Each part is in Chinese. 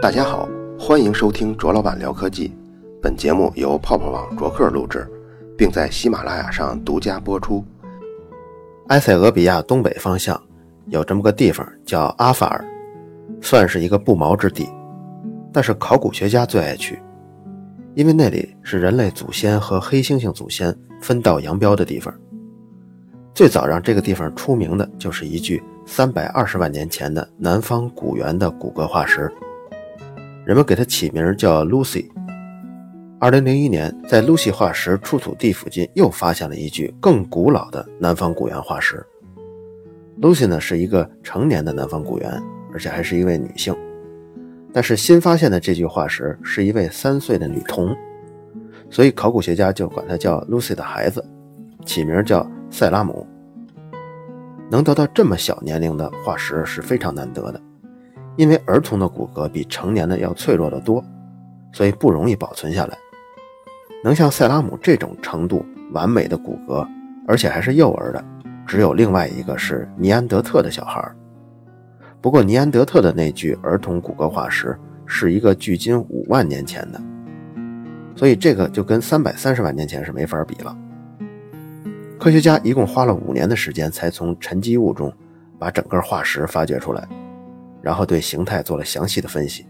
大家好，欢迎收听卓老板聊科技。本节目由泡泡网卓克录制，并在喜马拉雅上独家播出。埃塞俄比亚东北方向有这么个地方叫阿法尔，算是一个不毛之地，但是考古学家最爱去，因为那里是人类祖先和黑猩猩祖先分道扬镳的地方。最早让这个地方出名的就是一具三百二十万年前的南方古猿的骨骼化石。人们给它起名叫 Lucy。二零零一年，在 Lucy 化石出土地附近又发现了一具更古老的南方古猿化石。Lucy 呢是一个成年的南方古猿，而且还是一位女性。但是新发现的这具化石是一位三岁的女童，所以考古学家就管她叫 Lucy 的孩子，起名叫塞拉姆。能得到这么小年龄的化石是非常难得的。因为儿童的骨骼比成年的要脆弱得多，所以不容易保存下来。能像塞拉姆这种程度完美的骨骼，而且还是幼儿的，只有另外一个是尼安德特的小孩。不过尼安德特的那具儿童骨骼化石是一个距今五万年前的，所以这个就跟三百三十万年前是没法比了。科学家一共花了五年的时间，才从沉积物中把整个化石发掘出来。然后对形态做了详细的分析。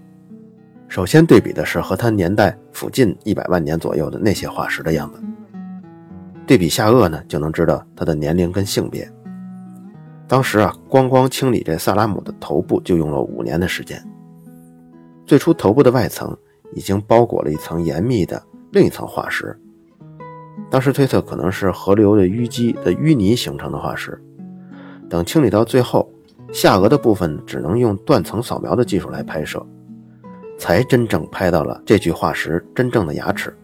首先对比的是和它年代附近一百万年左右的那些化石的样子。对比下颚呢，就能知道它的年龄跟性别。当时啊，光光清理这萨拉姆的头部就用了五年的时间。最初头部的外层已经包裹了一层严密的另一层化石，当时推测可能是河流的淤积的淤泥形成的化石。等清理到最后。下颚的部分只能用断层扫描的技术来拍摄，才真正拍到了这具化石真正的牙齿。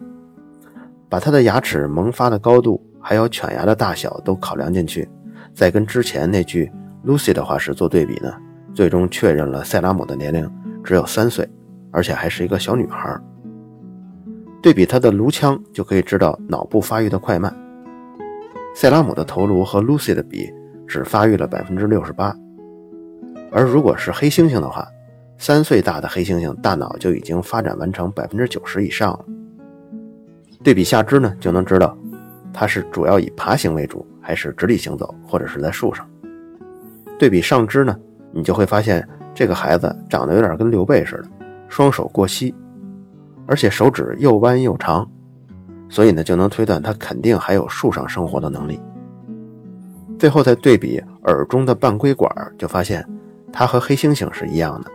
把它的牙齿萌发的高度，还有犬牙的大小都考量进去，再跟之前那具 Lucy 的化石做对比呢，最终确认了塞拉姆的年龄只有三岁，而且还是一个小女孩。对比她的颅腔就可以知道脑部发育的快慢。塞拉姆的头颅和 Lucy 的比只发育了百分之六十八。而如果是黑猩猩的话，三岁大的黑猩猩大脑就已经发展完成百分之九十以上了。对比下肢呢，就能知道它是主要以爬行为主，还是直立行走，或者是在树上。对比上肢呢，你就会发现这个孩子长得有点跟刘备似的，双手过膝，而且手指又弯又长，所以呢，就能推断他肯定还有树上生活的能力。最后再对比耳中的半规管，就发现。它和黑猩猩是一样的，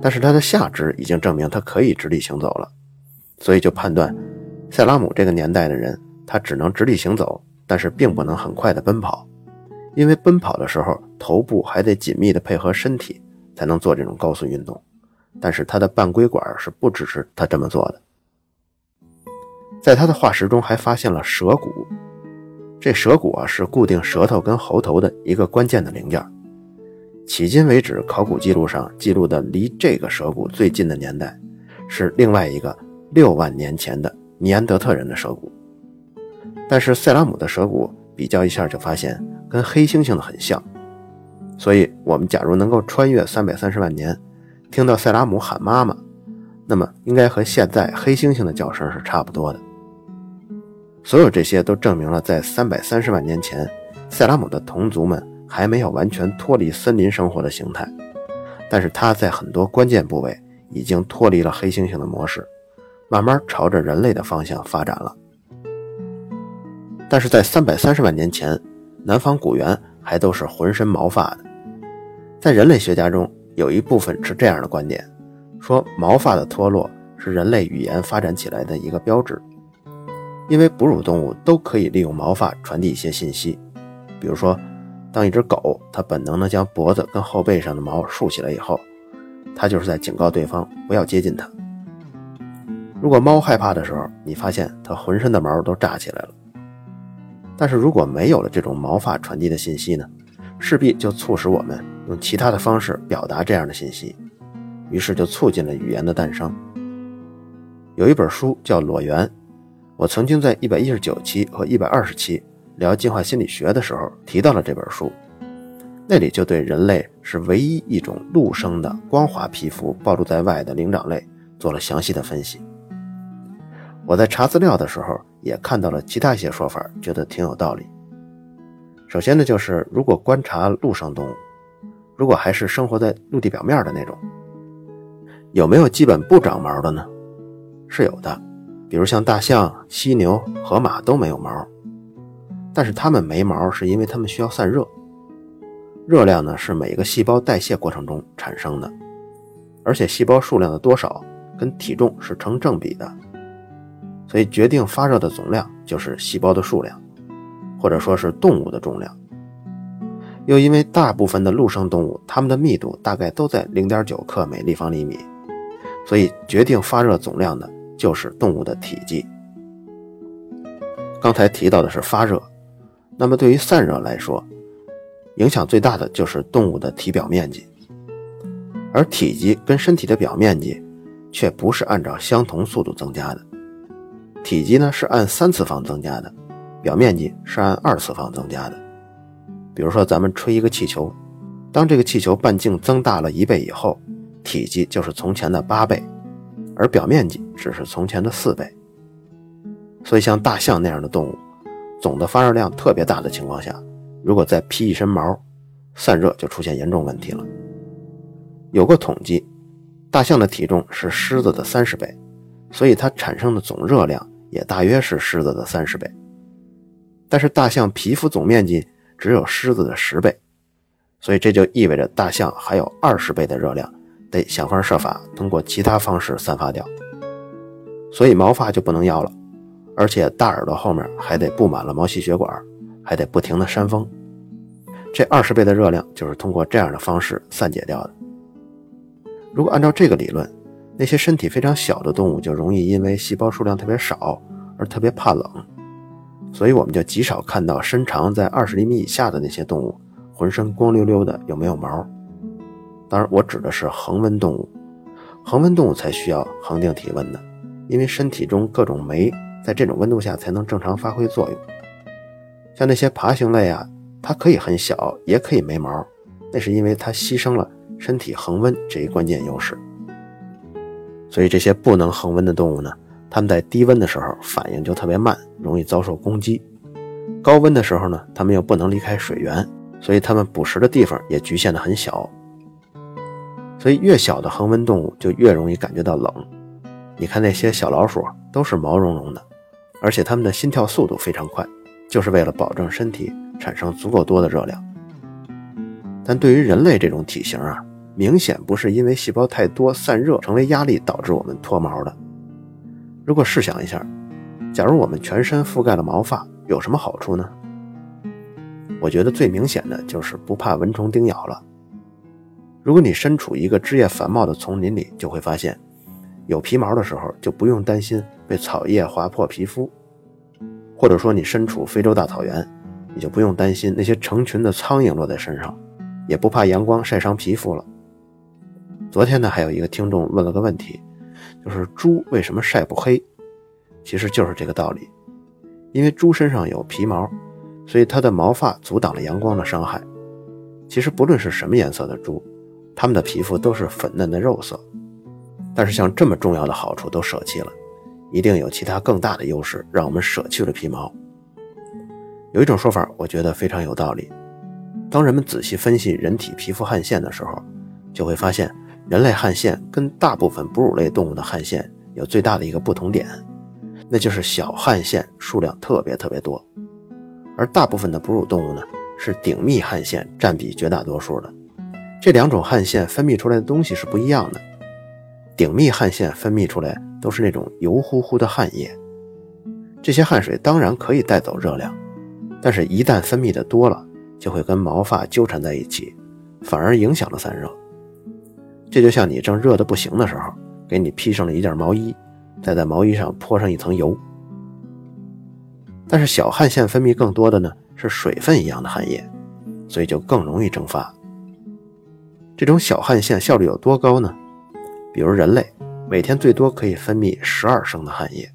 但是它的下肢已经证明它可以直立行走了，所以就判断，塞拉姆这个年代的人，他只能直立行走，但是并不能很快的奔跑，因为奔跑的时候头部还得紧密的配合身体才能做这种高速运动，但是他的半规管是不支持他这么做的。在他的化石中还发现了舌骨，这舌骨啊是固定舌头跟喉头的一个关键的零件。迄今为止，考古记录上记录的离这个蛇骨最近的年代，是另外一个六万年前的尼安德特人的蛇骨。但是塞拉姆的蛇骨比较一下就发现跟黑猩猩的很像，所以我们假如能够穿越三百三十万年，听到塞拉姆喊妈妈，那么应该和现在黑猩猩的叫声是差不多的。所有这些都证明了，在三百三十万年前，塞拉姆的同族们。还没有完全脱离森林生活的形态，但是它在很多关键部位已经脱离了黑猩猩的模式，慢慢朝着人类的方向发展了。但是在三百三十万年前，南方古猿还都是浑身毛发的。在人类学家中，有一部分持这样的观点，说毛发的脱落是人类语言发展起来的一个标志，因为哺乳动物都可以利用毛发传递一些信息，比如说。当一只狗，它本能地将脖子跟后背上的毛竖起来以后，它就是在警告对方不要接近它。如果猫害怕的时候，你发现它浑身的毛都炸起来了。但是如果没有了这种毛发传递的信息呢，势必就促使我们用其他的方式表达这样的信息，于是就促进了语言的诞生。有一本书叫《裸猿》，我曾经在一百一十九期和一百二十期。聊进化心理学的时候提到了这本书，那里就对人类是唯一一种陆生的光滑皮肤暴露在外的灵长类做了详细的分析。我在查资料的时候也看到了其他一些说法，觉得挺有道理。首先呢，就是如果观察陆生动物，如果还是生活在陆地表面的那种，有没有基本不长毛的呢？是有的，比如像大象、犀牛、河马都没有毛，但是它们没毛是因为它们需要散热。热量呢是每个细胞代谢过程中产生的，而且细胞数量的多少跟体重是成正比的，所以决定发热的总量就是细胞的数量，或者说是动物的重量。又因为大部分的陆生动物它们的密度大概都在零点九克每立方厘米，所以决定发热总量的就是动物的体积。刚才提到的是发热，那么对于散热来说。影响最大的就是动物的体表面积，而体积跟身体的表面积却不是按照相同速度增加的。体积呢是按三次方增加的，表面积是按二次方增加的。比如说，咱们吹一个气球，当这个气球半径增大了一倍以后，体积就是从前的八倍，而表面积只是从前的四倍。所以，像大象那样的动物，总的发热量特别大的情况下。如果再披一身毛，散热就出现严重问题了。有过统计，大象的体重是狮子的三十倍，所以它产生的总热量也大约是狮子的三十倍。但是大象皮肤总面积只有狮子的十倍，所以这就意味着大象还有二十倍的热量，得想方设法通过其他方式散发掉。所以毛发就不能要了，而且大耳朵后面还得布满了毛细血管。还得不停的扇风，这二十倍的热量就是通过这样的方式散解掉的。如果按照这个理论，那些身体非常小的动物就容易因为细胞数量特别少而特别怕冷，所以我们就极少看到身长在二十厘米以下的那些动物浑身光溜溜的，有没有毛？当然，我指的是恒温动物，恒温动物才需要恒定体温的，因为身体中各种酶在这种温度下才能正常发挥作用。像那些爬行类啊，它可以很小，也可以没毛，那是因为它牺牲了身体恒温这一关键优势。所以这些不能恒温的动物呢，它们在低温的时候反应就特别慢，容易遭受攻击；高温的时候呢，它们又不能离开水源，所以它们捕食的地方也局限的很小。所以越小的恒温动物就越容易感觉到冷。你看那些小老鼠都是毛茸茸的，而且它们的心跳速度非常快。就是为了保证身体产生足够多的热量，但对于人类这种体型啊，明显不是因为细胞太多散热成为压力导致我们脱毛的。如果试想一下，假如我们全身覆盖了毛发，有什么好处呢？我觉得最明显的就是不怕蚊虫叮咬了。如果你身处一个枝叶繁茂的丛林里，就会发现，有皮毛的时候就不用担心被草叶划破皮肤。或者说你身处非洲大草原，你就不用担心那些成群的苍蝇落在身上，也不怕阳光晒伤皮肤了。昨天呢，还有一个听众问了个问题，就是猪为什么晒不黑？其实就是这个道理，因为猪身上有皮毛，所以它的毛发阻挡了阳光的伤害。其实不论是什么颜色的猪，它们的皮肤都是粉嫩的肉色，但是像这么重要的好处都舍弃了。一定有其他更大的优势，让我们舍去了皮毛。有一种说法，我觉得非常有道理。当人们仔细分析人体皮肤汗腺的时候，就会发现，人类汗腺跟大部分哺乳类动物的汗腺有最大的一个不同点，那就是小汗腺数量特别特别多。而大部分的哺乳动物呢，是顶密汗腺占比绝大多数的。这两种汗腺分泌出来的东西是不一样的。顶密汗腺分泌出来都是那种油乎乎的汗液，这些汗水当然可以带走热量，但是一旦分泌的多了，就会跟毛发纠缠在一起，反而影响了散热。这就像你正热得不行的时候，给你披上了一件毛衣，再在毛衣上泼上一层油。但是小汗腺分泌更多的呢，是水分一样的汗液，所以就更容易蒸发。这种小汗腺效率有多高呢？比如人类每天最多可以分泌十二升的汗液，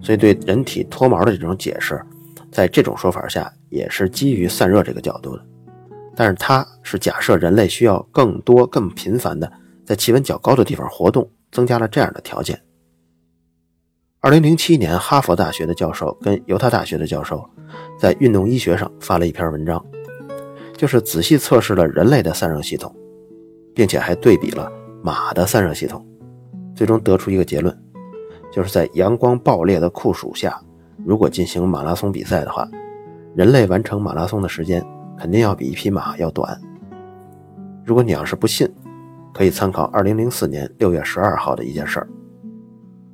所以对人体脱毛的这种解释，在这种说法下也是基于散热这个角度的。但是它是假设人类需要更多、更频繁的在气温较高的地方活动，增加了这样的条件。二零零七年，哈佛大学的教授跟犹他大学的教授在运动医学上发了一篇文章，就是仔细测试了人类的散热系统，并且还对比了马的散热系统，最终得出一个结论，就是在阳光暴烈的酷暑下，如果进行马拉松比赛的话，人类完成马拉松的时间肯定要比一匹马要短。如果你要是不信，可以参考二零零四年六月十二号的一件事儿。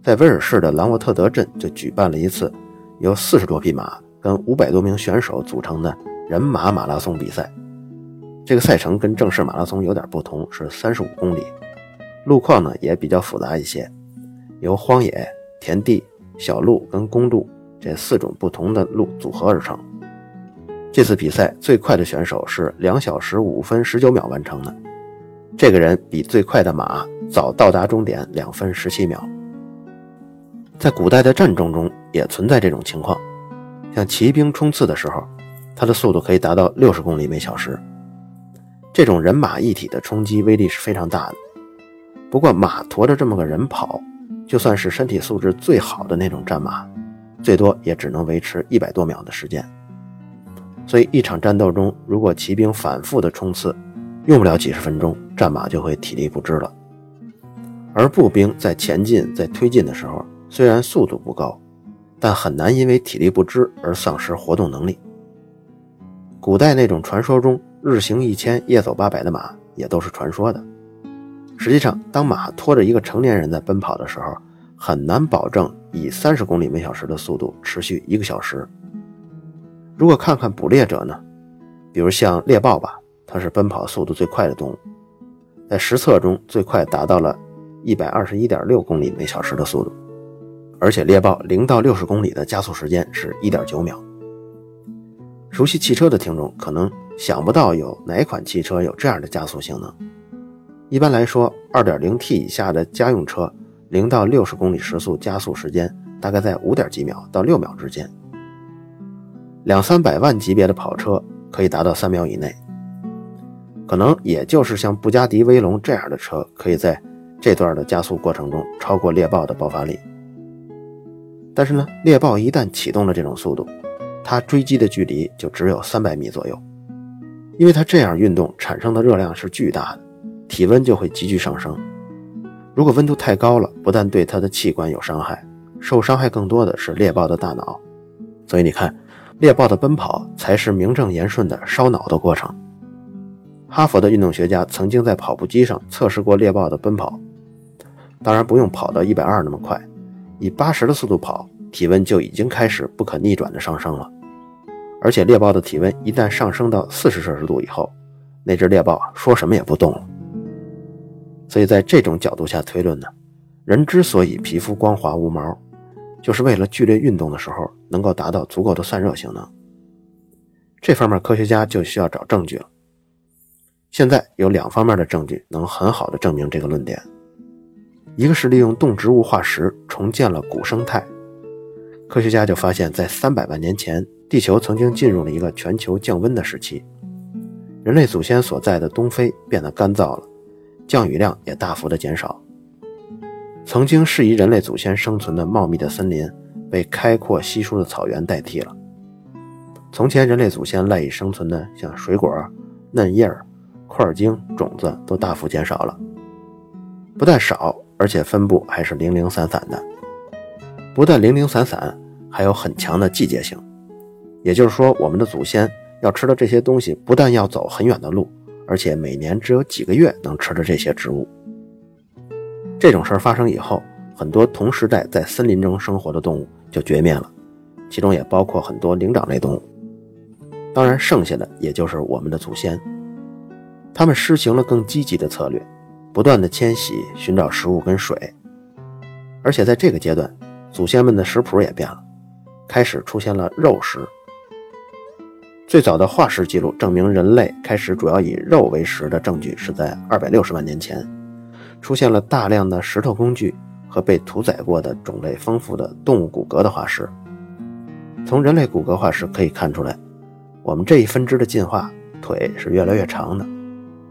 在威尔士的兰沃特德镇就举办了一次由四十多匹马跟五百多名选手组成的人马马拉松比赛。这个赛程跟正式马拉松有点不同，是三十五公里，路况呢也比较复杂一些，由荒野、田地、小路跟公路这四种不同的路组合而成。这次比赛最快的选手是两小时五分十九秒完成的，这个人比最快的马早到达终点两分十七秒。在古代的战争中也存在这种情况，像骑兵冲刺的时候，它的速度可以达到六十公里每小时。这种人马一体的冲击威力是非常大的。不过，马驮着这么个人跑，就算是身体素质最好的那种战马，最多也只能维持一百多秒的时间。所以，一场战斗中，如果骑兵反复的冲刺，用不了几十分钟，战马就会体力不支了。而步兵在前进、在推进的时候，虽然速度不高，但很难因为体力不支而丧失活动能力。古代那种传说中日行一千、夜走八百的马也都是传说的。实际上，当马拖着一个成年人在奔跑的时候，很难保证以三十公里每小时的速度持续一个小时。如果看看捕猎者呢，比如像猎豹吧，它是奔跑速度最快的动物，在实测中最快达到了一百二十一点六公里每小时的速度。而且猎豹零到六十公里的加速时间是一点九秒。熟悉汽车的听众可能想不到有哪款汽车有这样的加速性能。一般来说，二点零 T 以下的家用车零到六十公里时速加速时间大概在五点几秒到六秒之间。两三百万级别的跑车可以达到三秒以内。可能也就是像布加迪威龙这样的车，可以在这段的加速过程中超过猎豹的爆发力。但是呢，猎豹一旦启动了这种速度，它追击的距离就只有三百米左右，因为它这样运动产生的热量是巨大的，体温就会急剧上升。如果温度太高了，不但对它的器官有伤害，受伤害更多的是猎豹的大脑。所以你看，猎豹的奔跑才是名正言顺的烧脑的过程。哈佛的运动学家曾经在跑步机上测试过猎豹的奔跑，当然不用跑到一百二那么快。以八十的速度跑，体温就已经开始不可逆转的上升了。而且猎豹的体温一旦上升到四十摄氏度以后，那只猎豹说什么也不动了。所以在这种角度下推论呢，人之所以皮肤光滑无毛，就是为了剧烈运动的时候能够达到足够的散热性能。这方面科学家就需要找证据了。现在有两方面的证据能很好的证明这个论点。一个是利用动植物化石重建了古生态，科学家就发现，在三百万年前，地球曾经进入了一个全球降温的时期，人类祖先所在的东非变得干燥了，降雨量也大幅的减少。曾经适宜人类祖先生存的茂密的森林，被开阔稀疏的草原代替了。从前人类祖先赖以生存的，像水果、嫩叶儿、块茎、种子都大幅减少了，不但少。而且分布还是零零散散的，不但零零散散，还有很强的季节性。也就是说，我们的祖先要吃的这些东西，不但要走很远的路，而且每年只有几个月能吃的这些植物。这种事儿发生以后，很多同时代在森林中生活的动物就绝灭了，其中也包括很多灵长类动物。当然，剩下的也就是我们的祖先，他们施行了更积极的策略。不断的迁徙，寻找食物跟水，而且在这个阶段，祖先们的食谱也变了，开始出现了肉食。最早的化石记录证明人类开始主要以肉为食的证据是在二百六十万年前，出现了大量的石头工具和被屠宰过的种类丰富的动物骨骼的化石。从人类骨骼化石可以看出来，我们这一分支的进化腿是越来越长的，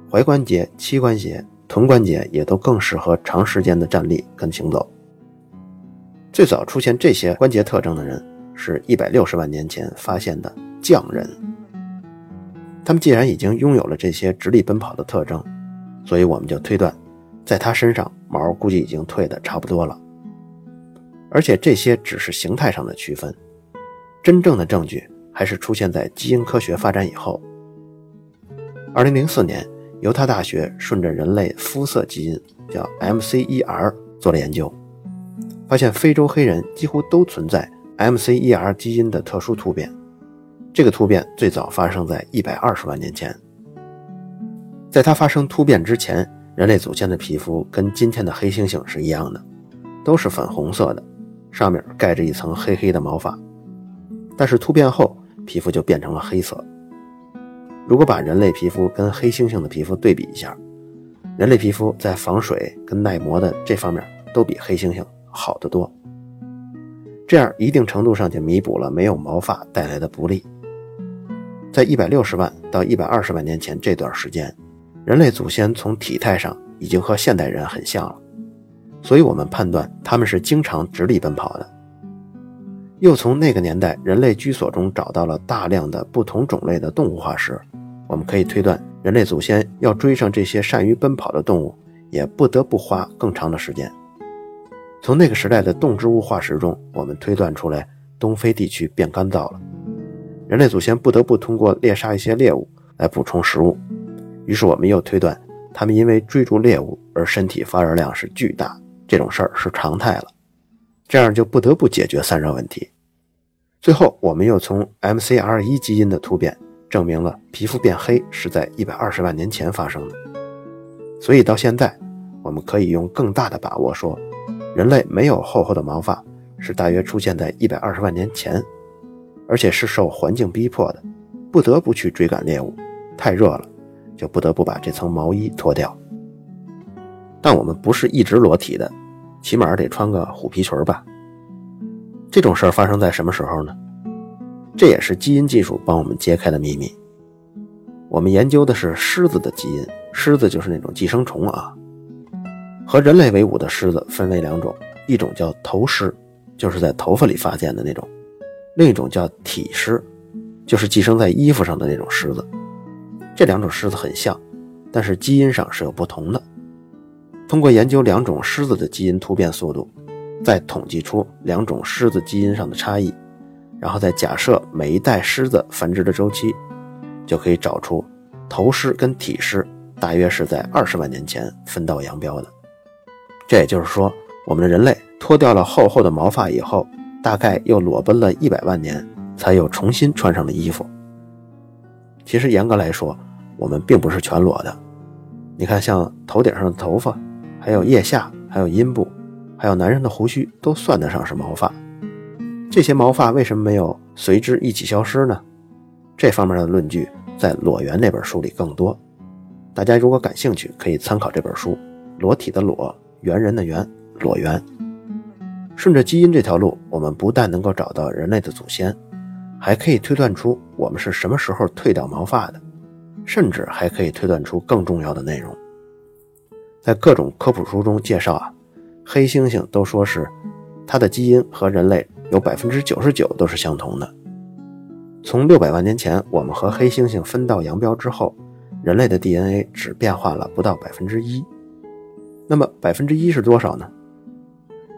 踝关节、膝关节、臀关节也都更适合长时间的站立跟行走。最早出现这些关节特征的人，是一百六十万年前发现的匠人。他们既然已经拥有了这些直立奔跑的特征，所以我们就推断，在他身上毛估计已经退得差不多了。而且这些只是形态上的区分，真正的证据还是出现在基因科学发展以后。二零零四年，犹他大学顺着人类肤色基因叫 MCER 做了研究。发现非洲黑人几乎都存在 MCER 基因的特殊突变，这个突变最早发生在一百二十万年前。在它发生突变之前，人类祖先的皮肤跟今天的黑猩猩是一样的，都是粉红色的，上面盖着一层黑黑的毛发。但是突变后，皮肤就变成了黑色。如果把人类皮肤跟黑猩猩的皮肤对比一下，人类皮肤在防水跟耐磨的这方面都比黑猩猩。好得多，这样一定程度上就弥补了没有毛发带来的不利。在一百六十万到一百二十万年前这段时间，人类祖先从体态上已经和现代人很像了，所以我们判断他们是经常直立奔跑的。又从那个年代人类居所中找到了大量的不同种类的动物化石，我们可以推断，人类祖先要追上这些善于奔跑的动物，也不得不花更长的时间。从那个时代的动植物化石中，我们推断出来，东非地区变干燥了，人类祖先不得不通过猎杀一些猎物来补充食物。于是我们又推断，他们因为追逐猎物而身体发热量是巨大，这种事儿是常态了。这样就不得不解决散热问题。最后，我们又从 MCR1 基因的突变证明了皮肤变黑是在一百二十万年前发生的。所以到现在，我们可以用更大的把握说。人类没有厚厚的毛发，是大约出现在一百二十万年前，而且是受环境逼迫的，不得不去追赶猎物，太热了，就不得不把这层毛衣脱掉。但我们不是一直裸体的，起码得穿个虎皮裙吧？这种事儿发生在什么时候呢？这也是基因技术帮我们揭开的秘密。我们研究的是狮子的基因，狮子就是那种寄生虫啊。和人类为伍的狮子分为两种，一种叫头狮，就是在头发里发现的那种；另一种叫体狮，就是寄生在衣服上的那种狮子。这两种狮子很像，但是基因上是有不同的。通过研究两种狮子的基因突变速度，再统计出两种狮子基因上的差异，然后再假设每一代狮子繁殖的周期，就可以找出头狮跟体狮大约是在二十万年前分道扬镳的。这也就是说，我们的人类脱掉了厚厚的毛发以后，大概又裸奔了一百万年，才又重新穿上了衣服。其实严格来说，我们并不是全裸的。你看，像头顶上的头发，还有腋下，还有阴部，还有男人的胡须，都算得上是毛发。这些毛发为什么没有随之一起消失呢？这方面的论据在《裸猿》那本书里更多。大家如果感兴趣，可以参考这本书《裸体的裸》。猿人的猿，裸猿。顺着基因这条路，我们不但能够找到人类的祖先，还可以推断出我们是什么时候退掉毛发的，甚至还可以推断出更重要的内容。在各种科普书中介绍啊，黑猩猩都说是它的基因和人类有百分之九十九都是相同的。从六百万年前我们和黑猩猩分道扬镳之后，人类的 DNA 只变化了不到百分之一。那么百分之一是多少呢？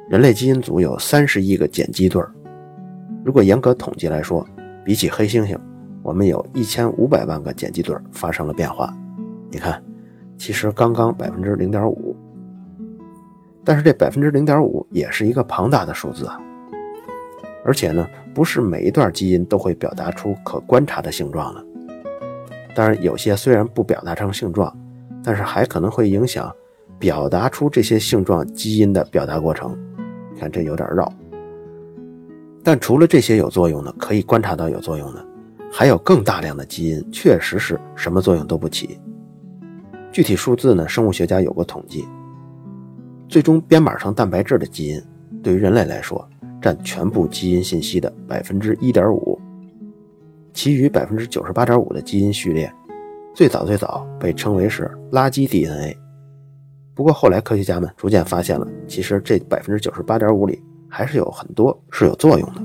人类基因组有三十亿个碱基对儿，如果严格统计来说，比起黑猩猩，我们有一千五百万个碱基对儿发生了变化。你看，其实刚刚百分之零点五，但是这百分之零点五也是一个庞大的数字啊！而且呢，不是每一段基因都会表达出可观察的性状的。当然，有些虽然不表达成性状，但是还可能会影响。表达出这些性状基因的表达过程，看这有点绕。但除了这些有作用的，可以观察到有作用的，还有更大量的基因确实是什么作用都不起。具体数字呢？生物学家有过统计，最终编码成蛋白质的基因，对于人类来说占全部基因信息的百分之一点五，其余百分之九十八点五的基因序列最早最早被称为是垃圾 DNA。不过后来科学家们逐渐发现了，其实这百分之九十八点五里还是有很多是有作用的。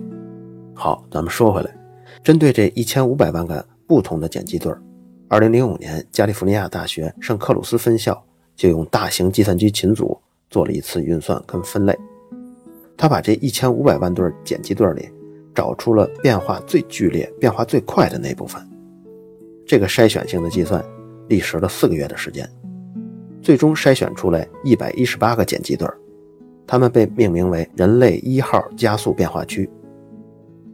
好，咱们说回来，针对这一千五百万个不同的碱基对儿，二零零五年加利福尼亚大学圣克鲁斯分校就用大型计算机群组做了一次运算跟分类，他把这一千五百万对碱基对里找出了变化最剧烈、变化最快的那部分。这个筛选性的计算历时了四个月的时间。最终筛选出来一百一十八个碱基对儿，它们被命名为人类一号加速变化区。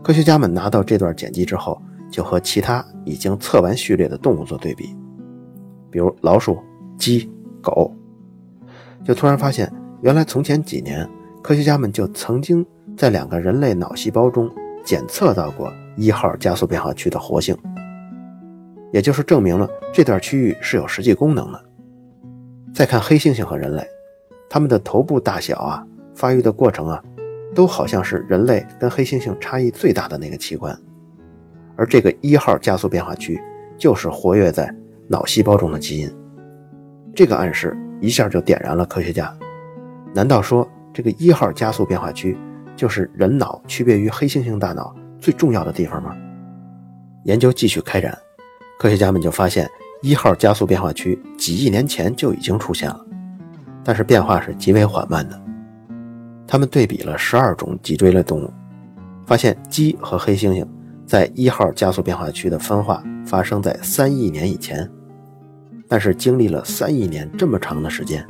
科学家们拿到这段碱基之后，就和其他已经测完序列的动物做对比，比如老鼠、鸡、狗，就突然发现，原来从前几年，科学家们就曾经在两个人类脑细胞中检测到过一号加速变化区的活性，也就是证明了这段区域是有实际功能的。再看黑猩猩和人类，它们的头部大小啊，发育的过程啊，都好像是人类跟黑猩猩差异最大的那个器官，而这个一号加速变化区就是活跃在脑细胞中的基因。这个暗示一下就点燃了科学家。难道说这个一号加速变化区就是人脑区别于黑猩猩大脑最重要的地方吗？研究继续开展，科学家们就发现。一号加速变化区几亿年前就已经出现了，但是变化是极为缓慢的。他们对比了十二种脊椎类动物，发现鸡和黑猩猩在一号加速变化区的分化发生在三亿年以前，但是经历了三亿年这么长的时间，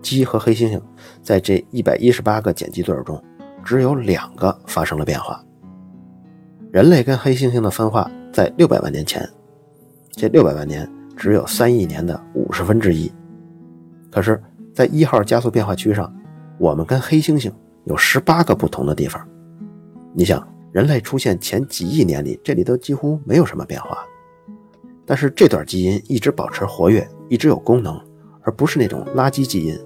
鸡和黑猩猩在这一百一十八个碱基对中，只有两个发生了变化。人类跟黑猩猩的分化在六百万年前，这六百万年。只有三亿年的五十分之一，可是，在一号加速变化区上，我们跟黑猩猩有十八个不同的地方。你想，人类出现前几亿年里，这里都几乎没有什么变化，但是这段基因一直保持活跃，一直有功能，而不是那种垃圾基因，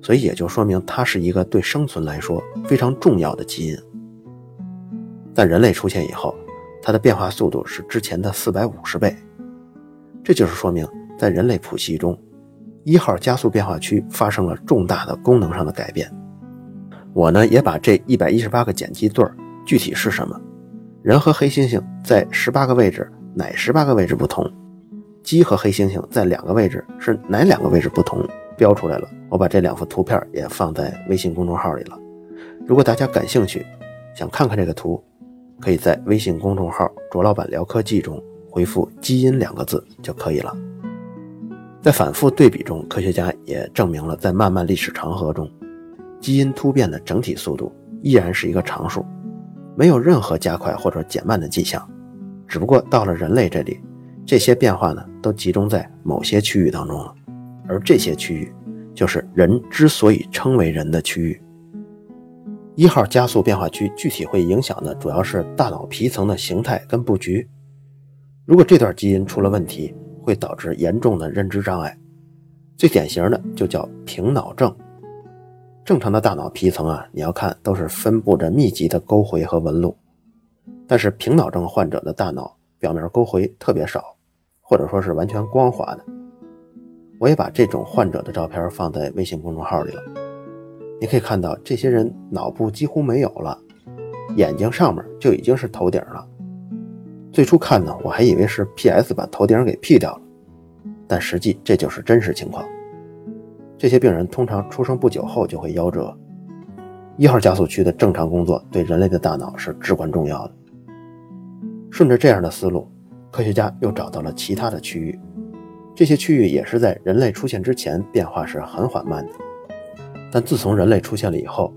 所以也就说明它是一个对生存来说非常重要的基因。但人类出现以后，它的变化速度是之前的四百五十倍。这就是说明，在人类谱系中，一号加速变化区发生了重大的功能上的改变。我呢，也把这一百一十八个碱基对具体是什么，人和黑猩猩在十八个位置哪十八个位置不同，鸡和黑猩猩在两个位置是哪两个位置不同，标出来了。我把这两幅图片也放在微信公众号里了。如果大家感兴趣，想看看这个图，可以在微信公众号“卓老板聊科技”中。回复“基因”两个字就可以了。在反复对比中，科学家也证明了，在漫漫历史长河中，基因突变的整体速度依然是一个常数，没有任何加快或者减慢的迹象。只不过到了人类这里，这些变化呢都集中在某些区域当中了，而这些区域就是人之所以称为人的区域。一号加速变化区具体会影响的主要是大脑皮层的形态跟布局。如果这段基因出了问题，会导致严重的认知障碍，最典型的就叫平脑症。正常的大脑皮层啊，你要看都是分布着密集的沟回和纹路，但是平脑症患者的大脑表面沟回特别少，或者说是完全光滑的。我也把这种患者的照片放在微信公众号里了，你可以看到这些人脑部几乎没有了，眼睛上面就已经是头顶了。最初看呢，我还以为是 PS 把头顶给 P 掉了，但实际这就是真实情况。这些病人通常出生不久后就会夭折。一号加速区的正常工作对人类的大脑是至关重要的。顺着这样的思路，科学家又找到了其他的区域，这些区域也是在人类出现之前变化是很缓慢的，但自从人类出现了以后，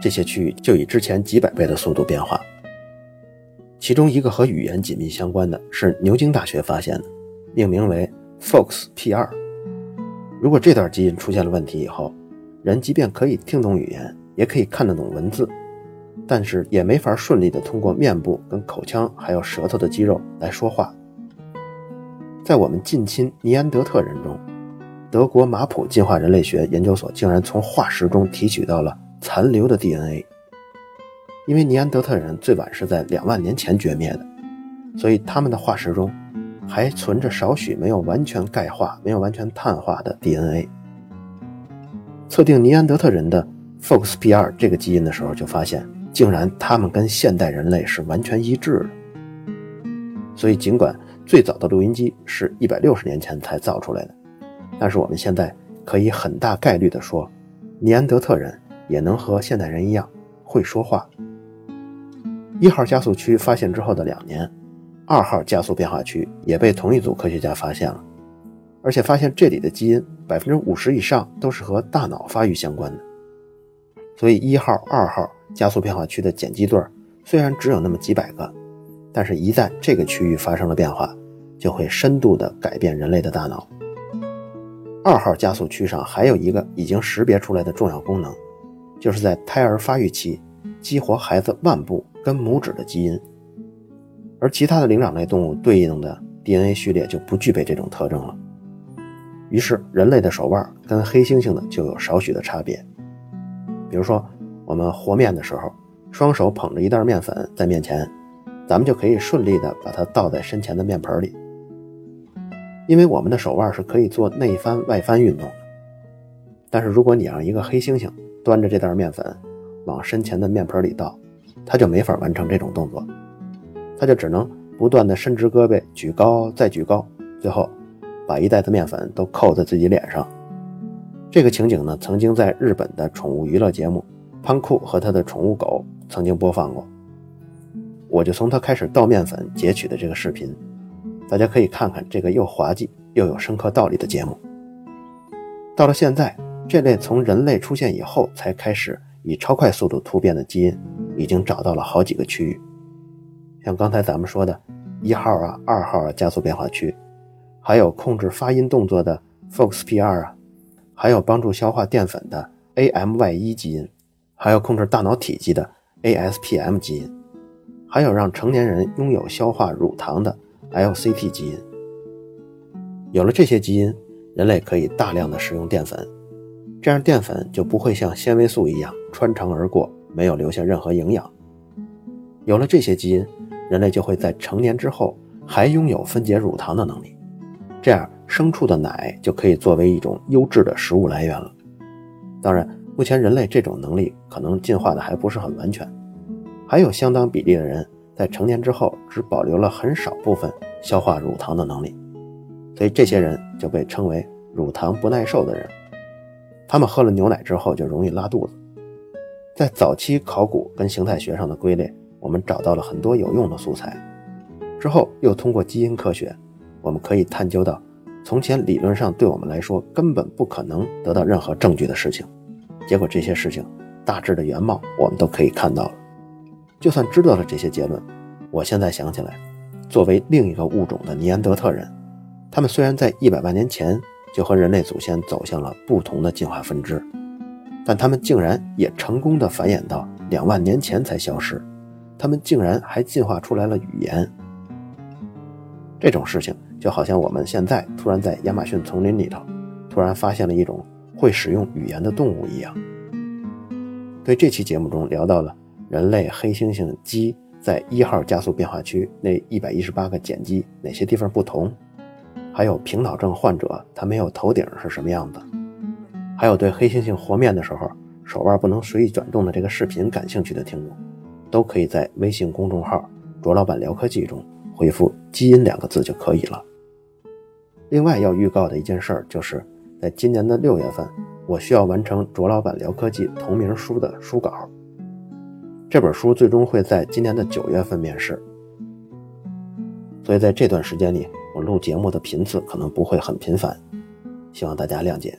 这些区域就以之前几百倍的速度变化。其中一个和语言紧密相关的是牛津大学发现的，命名为 FOXP2。如果这段基因出现了问题以后，人即便可以听懂语言，也可以看得懂文字，但是也没法顺利的通过面部、跟口腔还有舌头的肌肉来说话。在我们近亲尼安德特人中，德国马普进化人类学研究所竟然从化石中提取到了残留的 DNA。因为尼安德特人最晚是在两万年前绝灭的，所以他们的化石中还存着少许没有完全钙化、没有完全碳化的 DNA。测定尼安德特人的 FOXP2 这个基因的时候，就发现竟然他们跟现代人类是完全一致的。所以，尽管最早的录音机是一百六十年前才造出来的，但是我们现在可以很大概率地说，尼安德特人也能和现代人一样会说话。一号加速区发现之后的两年，二号加速变化区也被同一组科学家发现了，而且发现这里的基因百分之五十以上都是和大脑发育相关的。所以一号、二号加速变化区的碱基对虽然只有那么几百个，但是一旦这个区域发生了变化，就会深度的改变人类的大脑。二号加速区上还有一个已经识别出来的重要功能，就是在胎儿发育期激活孩子腕部。跟拇指的基因，而其他的灵长类动物对应的 DNA 序列就不具备这种特征了。于是，人类的手腕跟黑猩猩的就有少许的差别。比如说，我们和面的时候，双手捧着一袋面粉在面前，咱们就可以顺利的把它倒在身前的面盆里，因为我们的手腕是可以做内翻外翻运动的。但是，如果你让一个黑猩猩端着这袋面粉往身前的面盆里倒，他就没法完成这种动作，他就只能不断的伸直胳膊，举高再举高，最后把一袋子面粉都扣在自己脸上。这个情景呢，曾经在日本的宠物娱乐节目《潘库和他的宠物狗》曾经播放过。我就从他开始倒面粉截取的这个视频，大家可以看看这个又滑稽又有深刻道理的节目。到了现在，这类从人类出现以后才开始以超快速度突变的基因。已经找到了好几个区域，像刚才咱们说的，一号啊、二号啊加速变化区，还有控制发音动作的 FOXP2 啊，还有帮助消化淀粉的 AMY1 基因，还有控制大脑体积的 ASPM 基因，还有让成年人拥有消化乳糖的 LCT 基因。有了这些基因，人类可以大量的食用淀粉，这样淀粉就不会像纤维素一样穿肠而过。没有留下任何营养。有了这些基因，人类就会在成年之后还拥有分解乳糖的能力，这样牲畜的奶就可以作为一种优质的食物来源了。当然，目前人类这种能力可能进化的还不是很完全，还有相当比例的人在成年之后只保留了很少部分消化乳糖的能力，所以这些人就被称为乳糖不耐受的人。他们喝了牛奶之后就容易拉肚子。在早期考古跟形态学上的归类，我们找到了很多有用的素材。之后又通过基因科学，我们可以探究到从前理论上对我们来说根本不可能得到任何证据的事情。结果这些事情大致的原貌我们都可以看到了。就算知道了这些结论，我现在想起来，作为另一个物种的尼安德特人，他们虽然在一百万年前就和人类祖先走向了不同的进化分支。但他们竟然也成功的繁衍到两万年前才消失，他们竟然还进化出来了语言。这种事情就好像我们现在突然在亚马逊丛林里头，突然发现了一种会使用语言的动物一样。对这期节目中聊到了人类、黑猩猩、鸡在一号加速变化区那一百一十八个碱基哪些地方不同，还有平脑症患者他没有头顶是什么样子。还有对黑猩猩和面的时候手腕不能随意转动的这个视频感兴趣的听众，都可以在微信公众号“卓老板聊科技”中回复“基因”两个字就可以了。另外要预告的一件事儿，就是在今年的六月份，我需要完成卓老板聊科技同名书的书稿。这本书最终会在今年的九月份面世，所以在这段时间里，我录节目的频次可能不会很频繁，希望大家谅解。